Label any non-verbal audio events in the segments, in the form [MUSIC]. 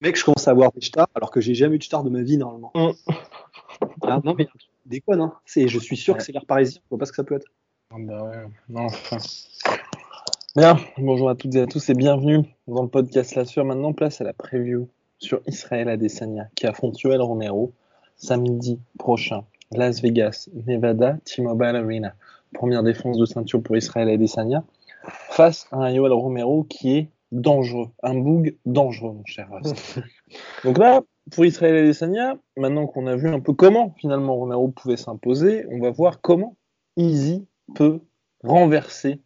Mec, je commence à avoir des stars alors que j'ai jamais eu de star de ma vie normalement. Mm. Ah, non mais déconne, hein. Je suis sûr que c'est l'air parisien, je vois pas ce que ça peut être. Ah ouais, non, enfin. Bien, bonjour à toutes et à tous et bienvenue dans le podcast La Sueur. Maintenant, place à la preview sur Israël Adesanya qui affronte Yoel Romero samedi prochain. Las Vegas, Nevada, T-Mobile Arena. Première défense de ceinture pour Israël Adesanya face à un Yoel Romero qui est dangereux. Un boug dangereux, mon cher. [LAUGHS] Donc là, pour Israël Adesanya, maintenant qu'on a vu un peu comment finalement Romero pouvait s'imposer, on va voir comment Easy peut renverser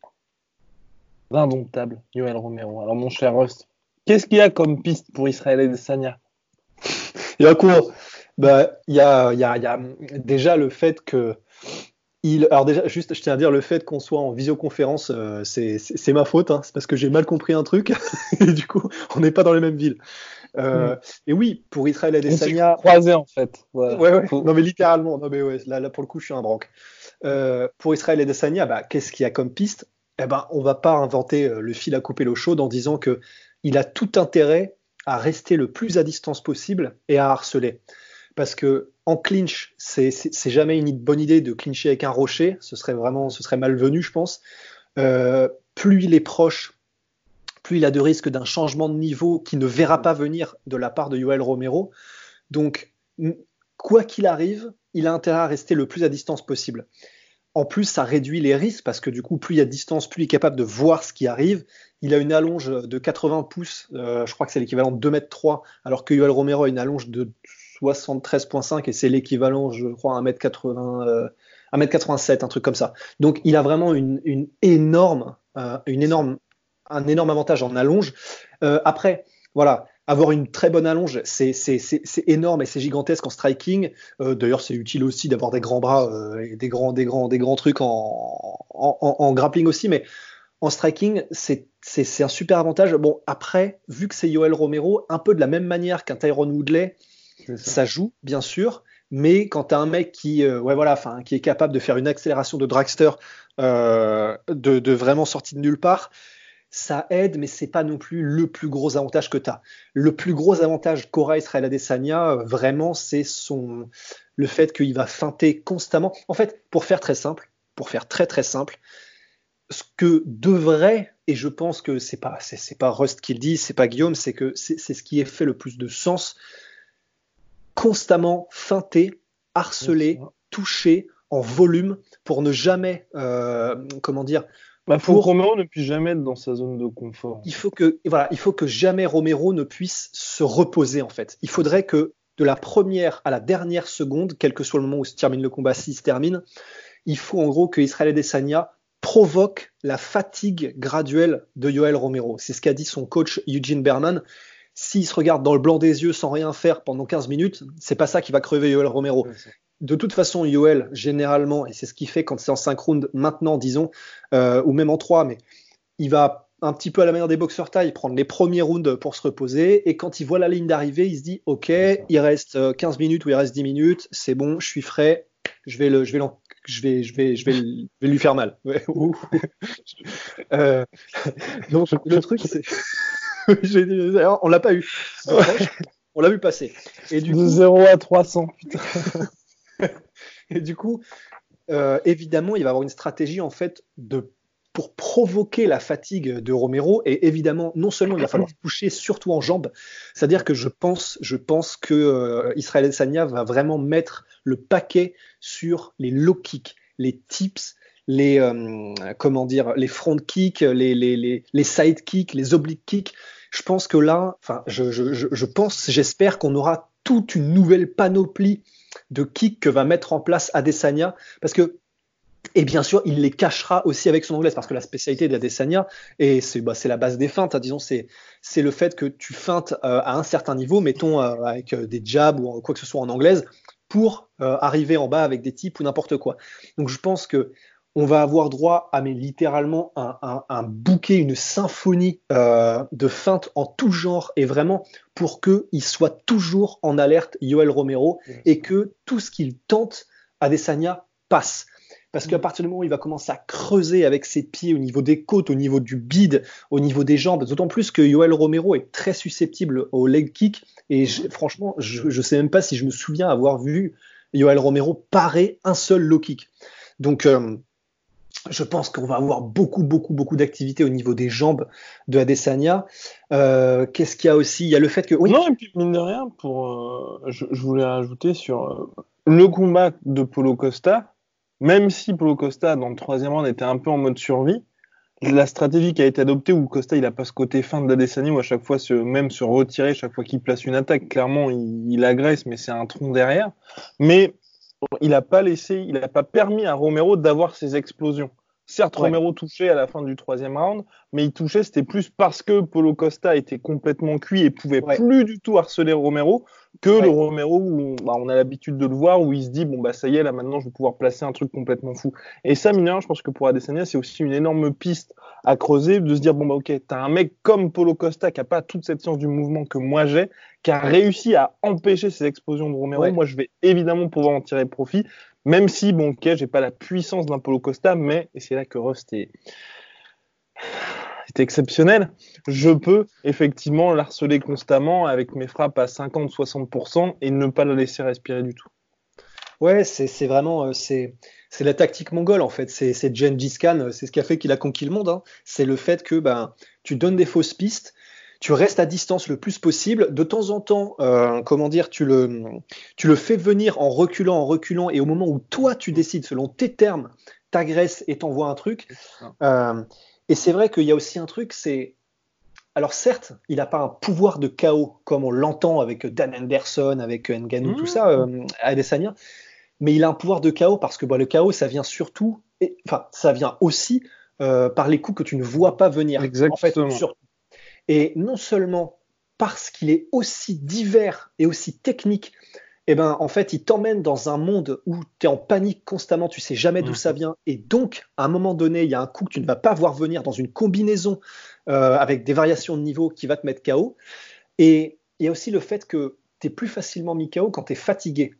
l'indomptable Yoel Romero. Alors mon cher Rust, qu'est-ce qu'il y a comme piste pour Israël Adesanya? [LAUGHS] Il y a quoi? Bah, y il y a déjà le fait que il, alors déjà, juste, je tiens à dire le fait qu'on soit en visioconférence, euh, c'est ma faute. Hein, c'est parce que j'ai mal compris un truc [LAUGHS] et du coup, on n'est pas dans les mêmes villes. Euh, Et oui, pour Israël s'est Adesanya, croisé en fait. Ouais, ouais. Non, mais littéralement. Non, mais ouais, là, là, pour le coup, je suis un branque. Euh, pour Israël et Adesanya, bah, qu'est-ce qu'il y a comme piste? Eh ben, on va pas inventer le fil à couper l'eau chaude en disant que il a tout intérêt à rester le plus à distance possible et à harceler. Parce que en clinch, c'est jamais une bonne idée de clincher avec un rocher. Ce serait vraiment, ce serait malvenu, je pense. Euh, plus il est proche, plus il a de risques d'un changement de niveau qui ne verra pas venir de la part de Yoel Romero. Donc, quoi qu'il arrive, il a intérêt à rester le plus à distance possible. En plus, ça réduit les risques parce que du coup, plus il y a de distance, plus il est capable de voir ce qui arrive. Il a une allonge de 80 pouces, euh, je crois que c'est l'équivalent de 2 mètres 3, alors que Yoel Romero a une allonge de 73,5 et c'est l'équivalent, je crois, à 1 mètre 80, euh, 1 mètre 87, un truc comme ça. Donc, il a vraiment une, énorme, euh, une énorme, un énorme avantage en allonge. Euh, après, voilà, avoir une très bonne allonge, c'est énorme et c'est gigantesque en striking. Euh, D'ailleurs, c'est utile aussi d'avoir des grands bras et des grands, des grands, des grands trucs en, en, grappling aussi, mais en striking, c'est un super avantage. Bon, après, vu que c'est Yoel Romero, un peu de la même manière qu'un Tyrone Woodley, ça. joue, bien sûr, mais quand tu as un mec qui, euh, ouais, voilà, qui est capable de faire une accélération de dragster euh, de, vraiment sortie de nulle part, ça aide, mais c'est pas non plus le plus gros avantage que tu as. Le plus gros avantage qu'aura Israël Adesanya, euh, vraiment, c'est son le fait qu'il va feinter constamment. En fait, pour faire très simple, pour faire très très simple, ce que devrait, et je pense que c'est pas pas Rust qui le dit, c'est pas Guillaume, c'est que c'est ce qui est fait le plus de sens, constamment feinter, harceler, toucher en volume pour ne jamais, euh, comment dire, Bah, faut pour- que Romero ne puisse jamais être dans sa zone de confort. il faut que voilà, il faut que jamais Romero ne puisse se reposer en fait. Il faudrait que de la première à la dernière seconde, quel que soit le moment où se termine le combat, s'il se termine, il faut en gros que Israël Adesanya provoque la fatigue graduelle de Yoel Romero. C'est ce qu'a dit son coach Eugene Berman. S'il se regarde dans le blanc des yeux sans rien faire pendant 15 minutes, c'est pas ça qui va crever Yoel Romero. De toute façon, Yoel, généralement, et c'est ce qu'il fait quand c'est en 5 rounds maintenant, disons, euh, ou même en 3, mais il va un petit peu à la manière des boxeurs taille prendre les premiers rounds pour se reposer, et quand il voit la ligne d'arrivée, il se dit, ok, il reste euh, 15 minutes ou il reste 10 minutes, c'est bon, je suis frais, je vais, le, je vais, l'en- je vais, je vais, je vais, je vais lui faire mal. [LAUGHS] Ouais, ouh. [LAUGHS] Euh, donc le truc, c'est... [LAUGHS] [LAUGHS] On l'a pas eu. On l'a vu passer. Et du De coup, 0 à 300. Putain. [LAUGHS] et du coup, euh, évidemment, il va avoir une stratégie en fait de pour provoquer la fatigue de Romero. Et évidemment, non seulement il va falloir toucher, surtout en jambes. C'est-à-dire que je pense, je pense que euh, Israël Adesanya va vraiment mettre le paquet sur les low kicks, les tips, les euh, comment dire, les front kicks, les les les, les side kicks, les oblique kicks. Je pense que là, enfin, je, je, je, pense, j'espère qu'on aura toute une nouvelle panoplie de kicks que va mettre en place Adesanya, parce que Et bien sûr, il les cachera aussi avec son anglaise, parce que la spécialité d'Adesanya, et c'est bah, la base des feintes, hein, disons, c'est le fait que tu feintes euh, à un certain niveau, mettons euh, avec euh, des jabs ou quoi que ce soit en anglaise, pour arriver en bas avec des types ou n'importe quoi. Donc je pense que on va avoir droit à mais littéralement un, un, bouquet, une symphonie de feintes en tout genre, et vraiment pour qu'il soit toujours en alerte, Yoel Romero, et que tout ce qu'il tente, Adesanya passe. Parce qu'à mm. partir du moment où il va commencer à creuser avec ses pieds au niveau des côtes, au niveau du bide, au niveau des jambes, d'autant plus que Yoel Romero est très susceptible au leg kick. Et franchement, je ne sais même pas si je me souviens avoir vu Yoel Romero parer un seul low kick. Donc, euh, je pense qu'on va avoir beaucoup, beaucoup, beaucoup d'activité au niveau des jambes de Adesanya. Euh, Qu'est-ce qu'il y a aussi? Il y a le fait que. Oui. Non, et puis mine de rien, pour, euh, je, je, voulais rajouter sur euh, le combat de Polo Costa même si Polo Costa, dans le troisième round, était un peu en mode survie, la stratégie qui a été adoptée où Costa il a pas ce côté fin de la où à chaque fois se, même se retirer chaque fois qu'il place une attaque clairement il, agresse mais c'est un tronc derrière mais il n'a pas laissé il n'a pas permis à Romero d'avoir ses explosions certes Romero touchait à la fin du troisième round mais il touchait c'était plus parce que Polo Costa était complètement cuit et pouvait plus du tout harceler Romero que le Romero où bah, on a l'habitude de le voir où il se dit bon bah ça y est là maintenant je vais pouvoir placer un truc complètement fou. Et ça mineur je pense que pour Adesanya c'est aussi une énorme piste à creuser de se dire bon bah ok t'as un mec comme Polo Costa qui a pas toute cette science du mouvement que moi j'ai qui a réussi à empêcher ces explosions de Romero. Moi je vais évidemment pouvoir en tirer profit même si bon ok j'ai pas la puissance d'un Polo Costa mais et c'est là que Rust est exceptionnel, je peux effectivement l'harceler constamment avec mes frappes à 50-60% et ne pas la laisser respirer du tout. Ouais, c'est vraiment euh, c'est la tactique mongole en fait. C'est Gengis Khan, euh, c'est ce qui a fait qu'il a conquis le monde. Hein. C'est le fait que ben, tu donnes des fausses pistes, tu restes à distance le plus possible. De temps en temps, euh, comment dire, tu le, tu le fais venir en reculant, en reculant, et au moment où toi tu décides, selon tes termes, t'agresses et t'envoies un truc. Et c'est vrai qu'il y a aussi un truc, c'est. Alors certes, il n'a pas un pouvoir de chaos comme on l'entend avec Dan Anderson, avec Nganou, tout mmh. ça, euh, Adesanya, mais il a un pouvoir de chaos parce que bah, le chaos, ça vient surtout, enfin, ça vient aussi euh, par les coups que tu ne vois pas venir. Exactement. Et non seulement parce qu'il est aussi divers et aussi technique eh ben, en fait, il t'emmène dans un monde où tu es en panique constamment, tu sais jamais d'où ça vient. Et donc, à un moment donné, il y a un coup que tu ne vas pas voir venir dans une combinaison euh, avec des variations de niveau qui va te mettre KO. Et il y a aussi le fait que tu es plus facilement mis KO quand tu es fatigué.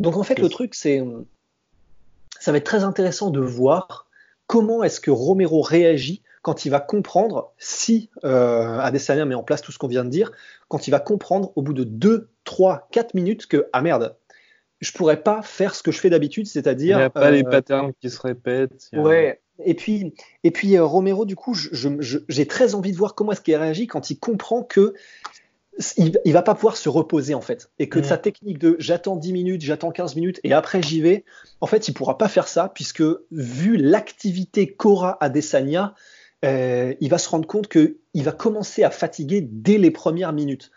Donc, en fait, le truc, c'est. Ça va être très intéressant de voir comment est-ce que Romero réagit quand il va comprendre, si euh, Adesanya met en place tout ce qu'on vient de dire, quand il va comprendre au bout de 2, 3, 4 minutes que, ah merde, je pourrais pas faire ce que je fais d'habitude, c'est-à-dire. Il n'y a pas les euh, patterns qui se répètent. Ouais. Et puis, et puis euh, Romero, du coup, j'ai très envie de voir comment est-ce qu'il réagit quand il comprend que il, il, va pas pouvoir se reposer en fait et que sa technique de j'attends 10 minutes, j'attends 15 minutes et après j'y vais, en fait, il pourra pas faire ça puisque vu l'activité Cora Adesanya, euh, il va se rendre compte qu'il va commencer à fatiguer dès les premières minutes.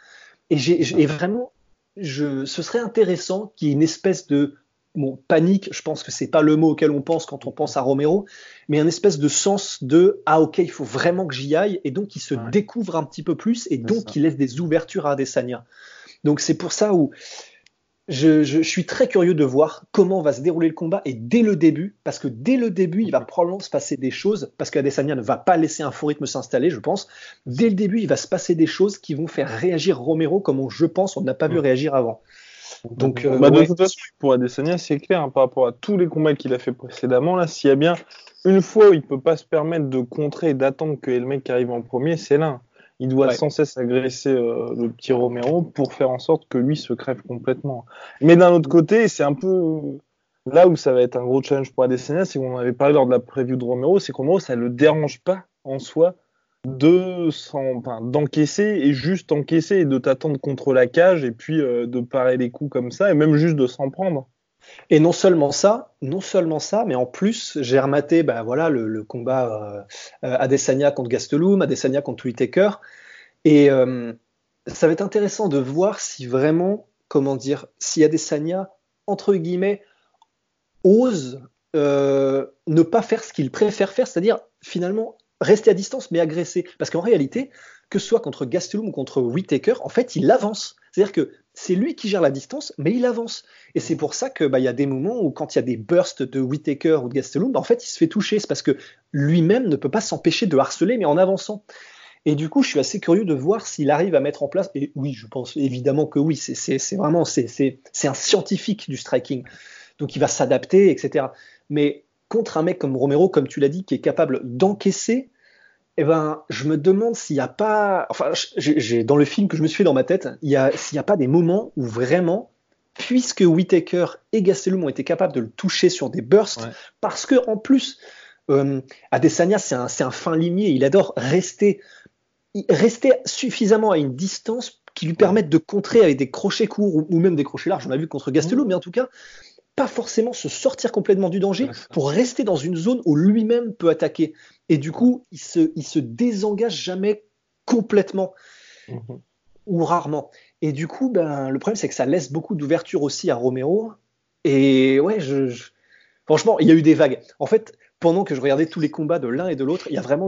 Et, j'ai, vraiment, je, ce serait intéressant qu'il y ait une espèce de bon, panique, je pense que c'est pas le mot auquel on pense quand on pense à Romero, mais un espèce de sens de ah ok, il faut vraiment que j'y aille, et donc il se découvre un petit peu plus, et donc il laisse des ouvertures à Adesanya. Donc c'est pour ça où je, suis très curieux de voir comment va se dérouler le combat et dès le début, parce que dès le début, il va probablement se passer des choses, parce qu'Adesanya ne va pas laisser un faux rythme s'installer, je pense. Dès le début, il va se passer des choses qui vont faire réagir Romero comme je pense on n'a pas vu réagir avant. Donc, euh, bah, de toute façon, pour Adesanya, c'est clair hein, par rapport à tous les combats qu'il a fait précédemment. Là, s'il y a bien une fois où il peut pas se permettre de contrer et d'attendre que le mec arrive en premier, c'est là. Il doit sans cesse agresser euh, le petit Romero pour faire en sorte que lui se crève complètement. Mais d'un autre côté, c'est un peu là où ça va être un gros challenge pour Adesanya, c'est qu'on avait parlé lors de la preview de Romero, c'est qu'en gros, ça le dérange pas en soi de d'encaisser et juste encaisser et de t'attendre contre la cage et puis euh, de parer les coups comme ça et même juste de s'en prendre. Et non seulement ça, non seulement ça, mais en plus, j'ai rematé ben voilà, le, combat euh, euh, Adesanya contre Gastelum, Adesanya contre Whitaker. Et euh, ça va être intéressant de voir si vraiment, comment dire, si Adesanya, entre guillemets, ose ne pas faire ce qu'il préfère faire, c'est-à-dire finalement rester à distance mais agresser. Parce qu'en réalité, que ce soit contre Gastelum ou contre Whitaker, en fait, il avance. C'est-à-dire que c'est lui qui gère la distance, mais il avance. Et c'est pour ça qu'il bah, y a des moments où, quand il y a des bursts de Whitaker ou de Gastelum, bah, en fait, il se fait toucher. C'est parce que lui-même ne peut pas s'empêcher de harceler, mais en avançant. Et du coup, je suis assez curieux de voir s'il arrive à mettre en place. Et oui, je pense évidemment que oui, c'est vraiment c'est un scientifique du striking. Donc il va s'adapter, etc. Mais contre un mec comme Romero, comme tu l'as dit, qui est capable d'encaisser, eh ben, je me demande s'il n'y a pas, enfin, j'ai dans le film que je me suis fait dans ma tête, s'il n'y a pas des moments où vraiment, puisque Whitaker et Gastelum ont été capables de le toucher sur des bursts, parce que en plus, euh, Adesanya c'est un, un, fin limier, il adore rester, rester suffisamment à une distance qui lui permette de contrer avec des crochets courts ou, même des crochets larges. On a vu contre Gastelum, mais en tout cas, pas forcément se sortir complètement du danger pour rester dans une zone où lui-même peut attaquer. Et du coup, il se, il se désengage jamais complètement mhm. ou rarement. Et du coup, ben, le problème, c'est que ça laisse beaucoup d'ouverture aussi à Romero. Et ouais, je, franchement, il y a eu des vagues. En fait, pendant que je regardais tous les combats de l'un et de l'autre, il y a vraiment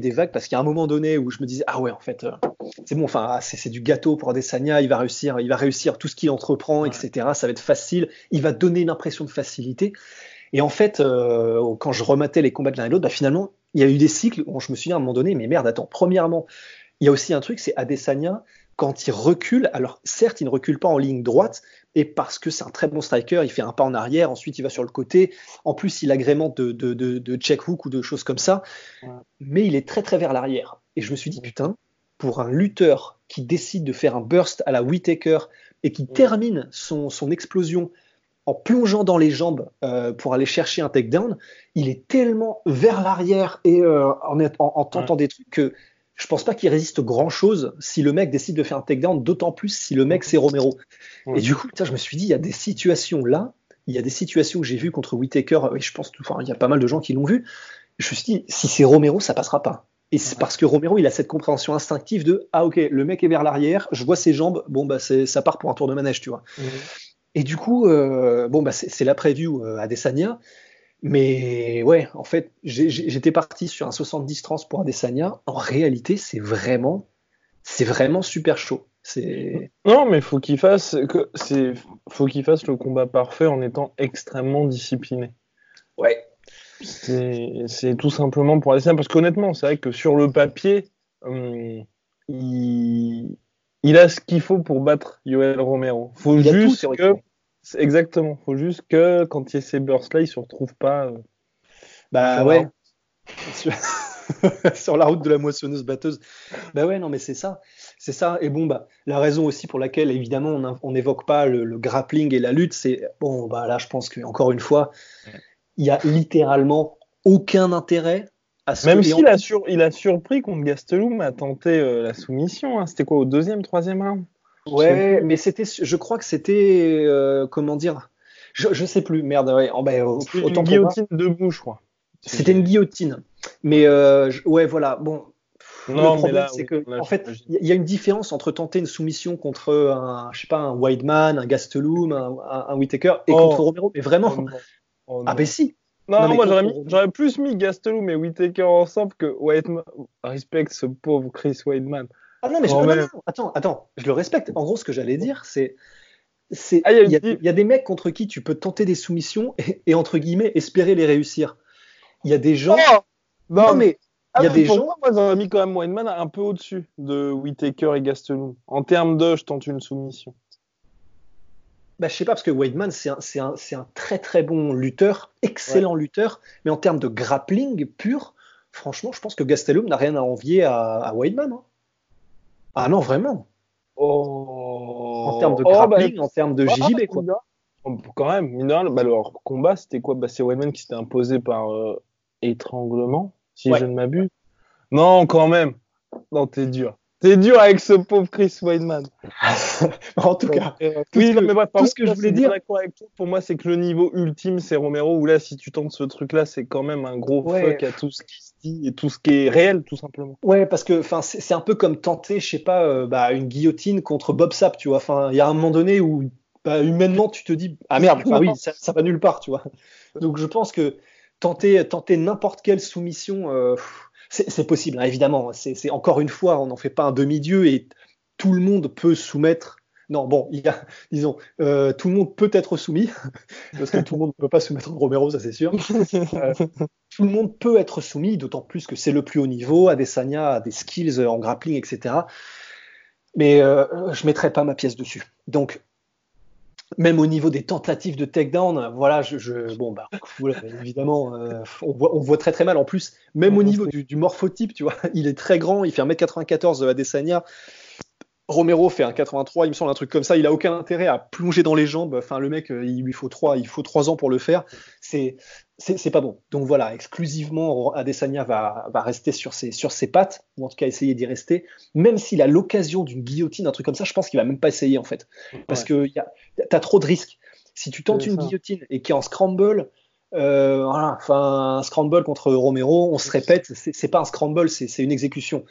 Des vagues parce qu'il y a un moment donné où je me disais ah ouais en fait euh, c'est bon enfin ah, c'est du gâteau pour Adesanya il va réussir il va réussir tout ce qu'il entreprend etc ça va être facile il va donner une impression de facilité. Et en fait euh, quand je rematais les combats de l'un et l'autre bah, finalement il y a eu des cycles où je me suis dit à un moment donné mais merde attends premièrement il y a aussi un truc c'est Adesanya quand il recule, alors certes, il ne recule pas en ligne droite, et parce que c'est un très bon striker, il fait un pas en arrière, ensuite il va sur le côté, en plus il agrémente de, de, de, check hook ou de choses comme ça, mais il est très très vers l'arrière. Et je me suis dit, putain, pour un lutteur qui décide de faire un burst à la Whitaker et qui termine son, son explosion en plongeant dans les jambes euh, pour aller chercher un takedown, il est tellement vers l'arrière et euh, en, en, tentant des trucs que je pense pas qu'il résiste grand chose si le mec décide de faire un takedown, d'autant plus si le mec c'est Romero. Et du coup, je me suis dit, il y a des situations là, il y a des situations que j'ai vues contre Whitaker, et je pense, enfin, il y a pas mal de gens qui l'ont vu. Je me suis dit, si c'est Romero, ça passera pas. Et c'est parce que Romero, il a cette compréhension instinctive de ah ok, le mec est vers l'arrière, je vois ses jambes, bon bah ça part pour un tour de manège, tu vois. Et du coup, euh, bon bah c'est la preview euh, à Desania. Mais ouais, en fait, j'étais parti sur un 70-30 pour Adesanya. En réalité, c'est vraiment, c'est vraiment super chaud. Non, mais faut qu'il fasse, c'est, faut qu'il fasse le combat parfait en étant extrêmement discipliné. Ouais. C'est tout simplement pour Adesanya, parce qu'honnêtement, c'est vrai que sur le papier, hum, il, il, a ce qu'il faut pour battre Yoel Romero. Faut juste que Exactement. Faut juste que quand il y a ces bursts-là, il se retrouve pas. Euh, bah ouais. [LAUGHS] [LAUGHS] Sur... la route de la moissonneuse batteuse. Bah ouais, non, mais c'est ça. C'est ça. Et bon, bah, la raison aussi pour laquelle, évidemment, on n'évoque pas le, grappling et la lutte, c'est. Bon, bah là, je pense qu'encore une fois, il y a littéralement aucun intérêt Même s'il a, sur... il a surpris contre Gastelum à tenter euh, la soumission. Hein. C'était quoi, au deuxième, troisième round? Ouais, mais c'était, je crois que c'était, euh, comment dire, je, je sais plus, merde, ouais, en, ben, autant une guillotine debout, je crois. C'était une guillotine, mais euh, ouais, voilà, bon. Non, le problème, c'est que, en fait, il y a une différence entre tenter une soumission contre un, je sais pas, un Whiteman, un Gastelum, un, un, Whitaker, et oh. contre Romero, mais vraiment. Oh, oh, ah, ben si. Non, moi j'aurais, plus mis Gastelum et Whitaker ensemble que Whiteman. Respecte ce pauvre Chris Whiteman. Ah non, mais je, attends, attends, je le respecte. En gros, ce que j'allais dire, c'est. Ah, il y, a des mecs contre qui tu peux tenter des soumissions et, entre guillemets espérer les réussir. Il y a des gens. Oh non, mais il y a ah, des gens. Moi, moi j'aurais mis quand même Wineman un peu au-dessus de Whitaker et Gastelum. En termes de, je tente une soumission. Bah, je sais pas, parce que Weidman, c'est un, un, très très bon lutteur, excellent lutteur, mais en termes de grappling pur, franchement, je pense que Gastelum n'a rien à envier à, à Weidman. Hein. Ah non, vraiment. Oh. en termes de oh, grappling, bah, en termes de JJB, quoi. Quand même, mineur, bah, leur combat, c'était quoi? Bah, C'est Weidman qui s'était imposé par euh, étranglement, si je ne m'abuse. Non, quand même. Non, t'es dur. T'es dur avec ce pauvre Chris Weidman. [LAUGHS] en tout cas. Euh, oui, mais bref, tout ce que je voulais dire. Avec toi, pour moi, c'est que le niveau ultime, c'est Romero, où là, si tu tentes ce truc-là, c'est quand même un gros fuck à tout ce qui et tout ce qui est réel, tout simplement. Ouais, parce que c'est un peu comme tenter, je sais pas, euh, bah, une guillotine contre Bob Sapp, tu vois. Enfin, il y a un moment donné où, bah, humainement, tu te dis, ah merde, oui, ça, ça, va nulle part, tu vois. Donc, je pense que tenter, tenter n'importe quelle soumission. Euh, c'est possible, hein, évidemment. C'est encore une fois, on n'en fait pas un demi-dieu et tout le monde peut soumettre. Non, bon, il y a, disons, euh, tout le monde peut être soumis, [LAUGHS] parce que tout le monde ne peut pas soumettre Romero, ça c'est sûr. [LAUGHS] Euh, tout le monde peut être soumis, d'autant plus que c'est le plus haut niveau, Adesanya a des skills en grappling, etc. Mais euh, je ne mettrai pas ma pièce dessus. Donc, même au niveau des tentatives de takedown, voilà, je, bon, bah, [LAUGHS] évidemment, euh, on, voit, très très mal. En plus, même au niveau du, du, morphotype, tu vois, [LAUGHS] il est très grand, il fait 1m94 à Desania. Romero fait un 83, il me semble un truc comme ça. Il a aucun intérêt à plonger dans les jambes. Enfin, le mec, il lui faut trois, il faut trois ans pour le faire. C'est, c'est pas bon. Donc voilà, exclusivement, Adesanya va, va rester sur ses, sur ses pattes, ou en tout cas essayer d'y rester. Même s'il a l'occasion d'une guillotine, un truc comme ça, je pense qu'il va même pas essayer en fait, parce que tu as trop de risques. Si tu tentes une guillotine et qu'il est en scramble, euh, voilà, enfin, un scramble contre Romero, on se répète, c'est pas un scramble, c'est une exécution.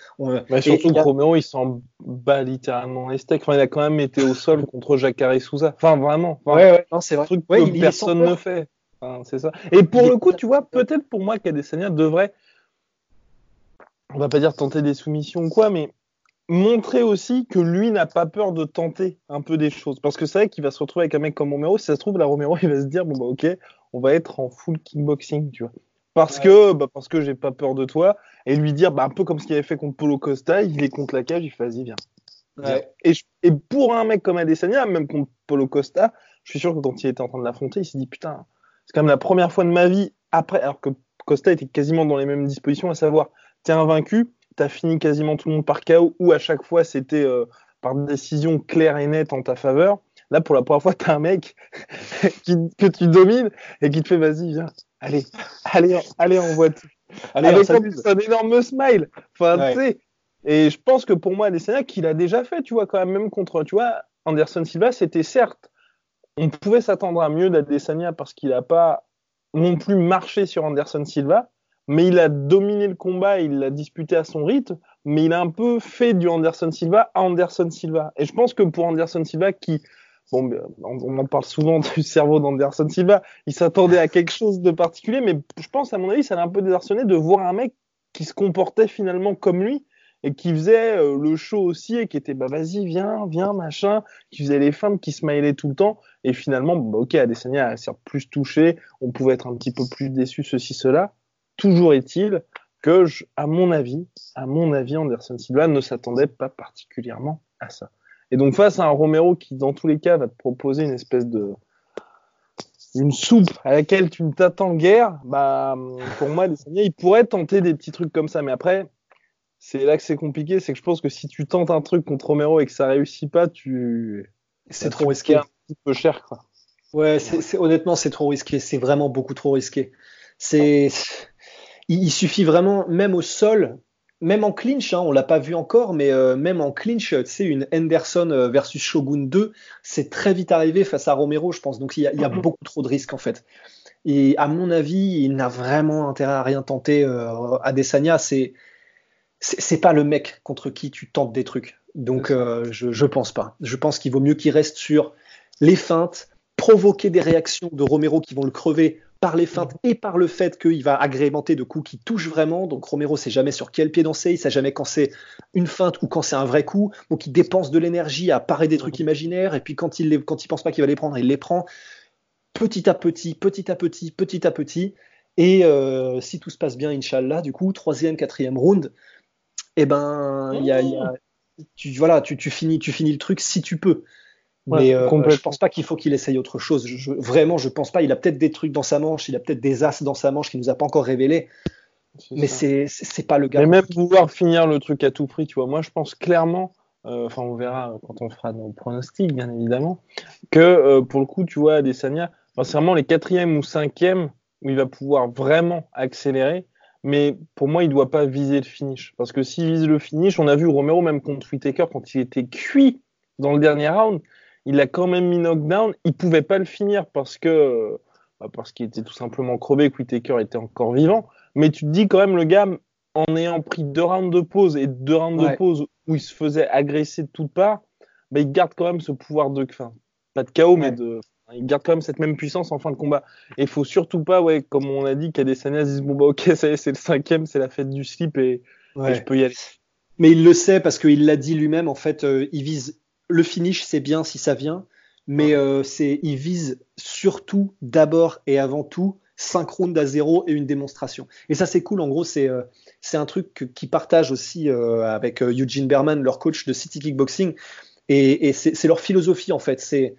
surtout que Romero, il s'en bat littéralement les steaks. Enfin, il a quand même été au sol [LAUGHS] contre Jacare Souza. Enfin, vraiment. ouais, ouais, c'est vrai. Truc que personne ne fait. c'est ça. Et pour le coup, tu vois, peut-être pour moi qu'Adesanya devrait, on va pas dire tenter des soumissions ou quoi, mais montrer aussi que lui n'a pas peur de tenter un peu des choses. Parce que c'est vrai qu'il va se retrouver avec un mec comme Romero. Si ça se trouve, la Romero, [LAUGHS] il va se dire, bon, bah, ok, on va être en full kickboxing, tu vois. Parce que, bah, parce que j'ai pas peur de toi. Et lui dire, bah, un peu comme ce qu'il avait fait contre Polo Costa, il est contre la cage, il fait, vas-y, viens. Et, et, pour un mec comme Adesanya, même contre Polo Costa, je suis sûr que quand il était en train de l'affronter, il s'est dit, putain, c'est quand même la première fois de ma vie après, alors que Costa était quasiment dans les mêmes dispositions, à savoir, t'es invaincu, t'as fini quasiment tout le monde par KO, ou à chaque fois c'était euh, par décision claire et nette en ta faveur. Là, pour la première fois, t'as un mec [LAUGHS] que tu domines et qui te fait vas-y, viens, allez, allez, allez, on voit tout. Allez, Avec un énorme smile. Enfin, tu sais. Et je pense que pour moi, Adesanya, qu'il a déjà fait, tu vois, quand même, même contre, tu vois, Anderson Silva, c'était certes, on pouvait s'attendre à mieux d'Adesanya parce qu'il n'a pas non plus marché sur Anderson Silva, mais il a dominé le combat, il l'a disputé à son rythme, mais il a un peu fait du Anderson Silva à Anderson Silva. Et je pense que pour Anderson Silva, qui, bon, on en parle souvent du cerveau d'Anderson Silva, il s'attendait à quelque chose de particulier, mais je pense, à mon avis, ça l'a un peu désarçonné de voir un mec qui se comportait finalement comme lui et qui faisait euh, le show aussi et qui était bah vas-y viens viens machin qui faisait les femmes qui smilaient tout le temps. Et finalement bah, ok Adesanya a plus touché on pouvait être un petit peu plus déçu ceci cela. Toujours est-il que à mon avis à mon avis Anderson Silva ne s'attendait pas particulièrement à ça et donc face à un Romero qui dans tous les cas va te proposer une espèce de une soupe à laquelle tu ne t'attends guère, bah pour moi, il pourrait tenter des petits trucs comme ça. Mais après, c'est là que c'est compliqué, c'est que je pense que si tu tentes un truc contre Romero et que ça réussit pas, tu c'est trop risqué, un petit peu cher quoi. Ouais, honnêtement c'est trop risqué, c'est vraiment beaucoup trop risqué. C'est il, suffit vraiment même au sol, même en clinch, hein, on l'a pas vu encore, mais euh, même en clinch, tu sais une Henderson euh, versus Shogun 2, c'est très vite arrivé face à Romero, je pense. Donc il y a, il y a mm-hmm. beaucoup trop de risques en fait. Et à mon avis, il n'a vraiment intérêt à rien tenter. Euh, Adesanya, c'est c'est pas le mec contre qui tu tentes des trucs. Donc euh, je, je pense pas. Je pense qu'il vaut mieux qu'il reste sur les feintes, provoquer des réactions de Romero qui vont le crever par les feintes et par le fait qu'il va agrémenter de coups qui touchent vraiment. Donc Romero sait jamais sur quel pied danser, il sait jamais quand c'est une feinte ou quand c'est un vrai coup. Donc il dépense de l'énergie à parer des trucs imaginaires et puis quand il les, quand il pense pas qu'il va les prendre, il les prend petit à petit, petit à petit, petit à petit. Et euh, si tout se passe bien, Inch'Allah, du coup, troisième, quatrième round, eh ben, il y a, tu, voilà, tu, tu, finis, tu finis le truc si tu peux. Mais euh, je pense pas qu'il faut qu'il essaye autre chose. Je, vraiment, je pense pas. Il a peut-être des trucs dans sa manche, il a peut-être des as dans sa manche qu'il nous a pas encore révélé. Mais c'est c'est pas le gars. Mais même pouvoir finir le truc à tout prix, tu vois. Moi, je pense clairement enfin on verra quand on fera nos pronostics bien évidemment, que pour le coup tu vois Adesanya, c'est vraiment les quatrièmes ou cinquièmes où il va pouvoir vraiment accélérer mais pour moi, il ne doit pas viser le finish. Parce que s'il vise le finish, on a vu Romero même contre Whitaker quand il était cuit dans le dernier round, il a quand même mis knockdown. Il pouvait pas le finir parce que bah, parce qu'il était tout simplement crevé, que Whitaker était encore vivant. Mais tu te dis quand même le gars, en ayant pris deux rounds de pause et deux rounds de pause où il se faisait agresser de toutes parts, bah, il garde quand même ce pouvoir de, fin, pas de chaos, mais de il garde quand même cette même puissance en fin de combat. Et il faut surtout pas, ouais, comme on a dit, qu'Adesanya disent bon bah ok, ça y est, c'est le cinquième, c'est la fête du slip et, je peux y aller. Mais il le sait parce qu'il l'a dit lui-même. En fait, euh, il vise le finish, c'est bien si ça vient, mais euh, c'est il vise surtout d'abord et avant tout synchrone à zéro et une démonstration. Et ça c'est cool. En gros, c'est euh, c'est un truc qu'ils partagent aussi avec Eugene Berman, leur coach de City Kickboxing. Et, et c'est leur philosophie en fait. C'est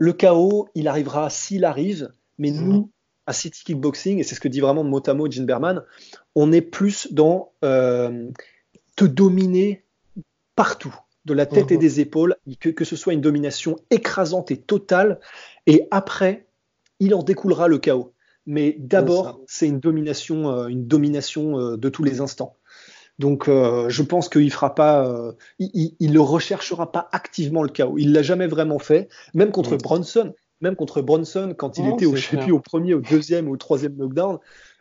le chaos, il arrivera s'il arrive, mais mhm. nous, à City Kickboxing, et c'est ce que dit vraiment Motamo et Jim Berman, on est plus dans euh, te dominer partout, de la tête et mhm. des épaules, que, que ce soit une domination écrasante et totale, et après, il en découlera le chaos. Mais d'abord, c'est une domination, euh, une domination euh, de tous les instants. Donc, euh, je pense qu'il fera pas, il, il, le recherchera pas activement le chaos. Il l'a jamais vraiment fait, même contre Bronson. Même contre Bronson, quand il était au, je au premier, au deuxième ou au troisième knockdown,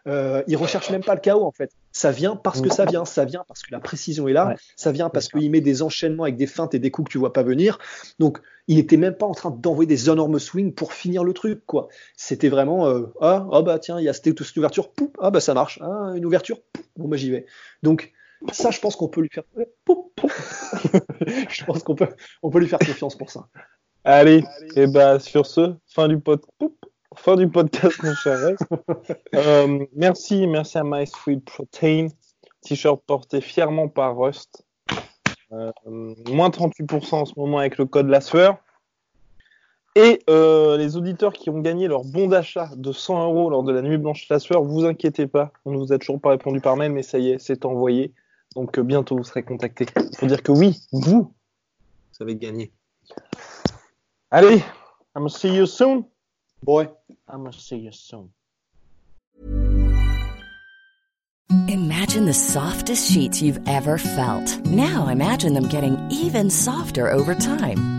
euh, il recherche même pas le chaos en fait. Ça vient parce que ça vient, ça vient parce que la précision est là, ça vient parce qu'il met des enchaînements avec des feintes et des coups que tu vois pas venir. Donc il était même pas en train d'envoyer des énormes swings pour finir le truc quoi. C'était vraiment euh, ah, ah bah tiens il y a cette, cette ouverture, ah bah ça marche, ah, une ouverture, bon bah j'y vais. Donc ça, je pense qu'on peut lui faire. [LAUGHS] je pense qu'on peut, on peut lui faire confiance pour ça. Allez, et bah sur ce, fin du pod... fin du podcast, mon cher [LAUGHS] euh, merci, merci à My Sweet Protein, t-shirt porté fièrement par Rust. Euh, moins 38% en ce moment avec le code la sueur. Et euh, les auditeurs qui ont gagné leur bon d'achat de 100 euros lors de la nuit blanche la sueur, vous inquiétez pas, on ne vous a toujours pas répondu par mail, mais ça y est, c'est envoyé. Donc euh, bientôt vous serez contacté pour dire que oui, vous, vous avez gagné. Allez, I'm gonna see you soon. Boy, I'm gonna see you soon. Imagine the softest sheets you've ever felt. Now imagine them getting even softer over time.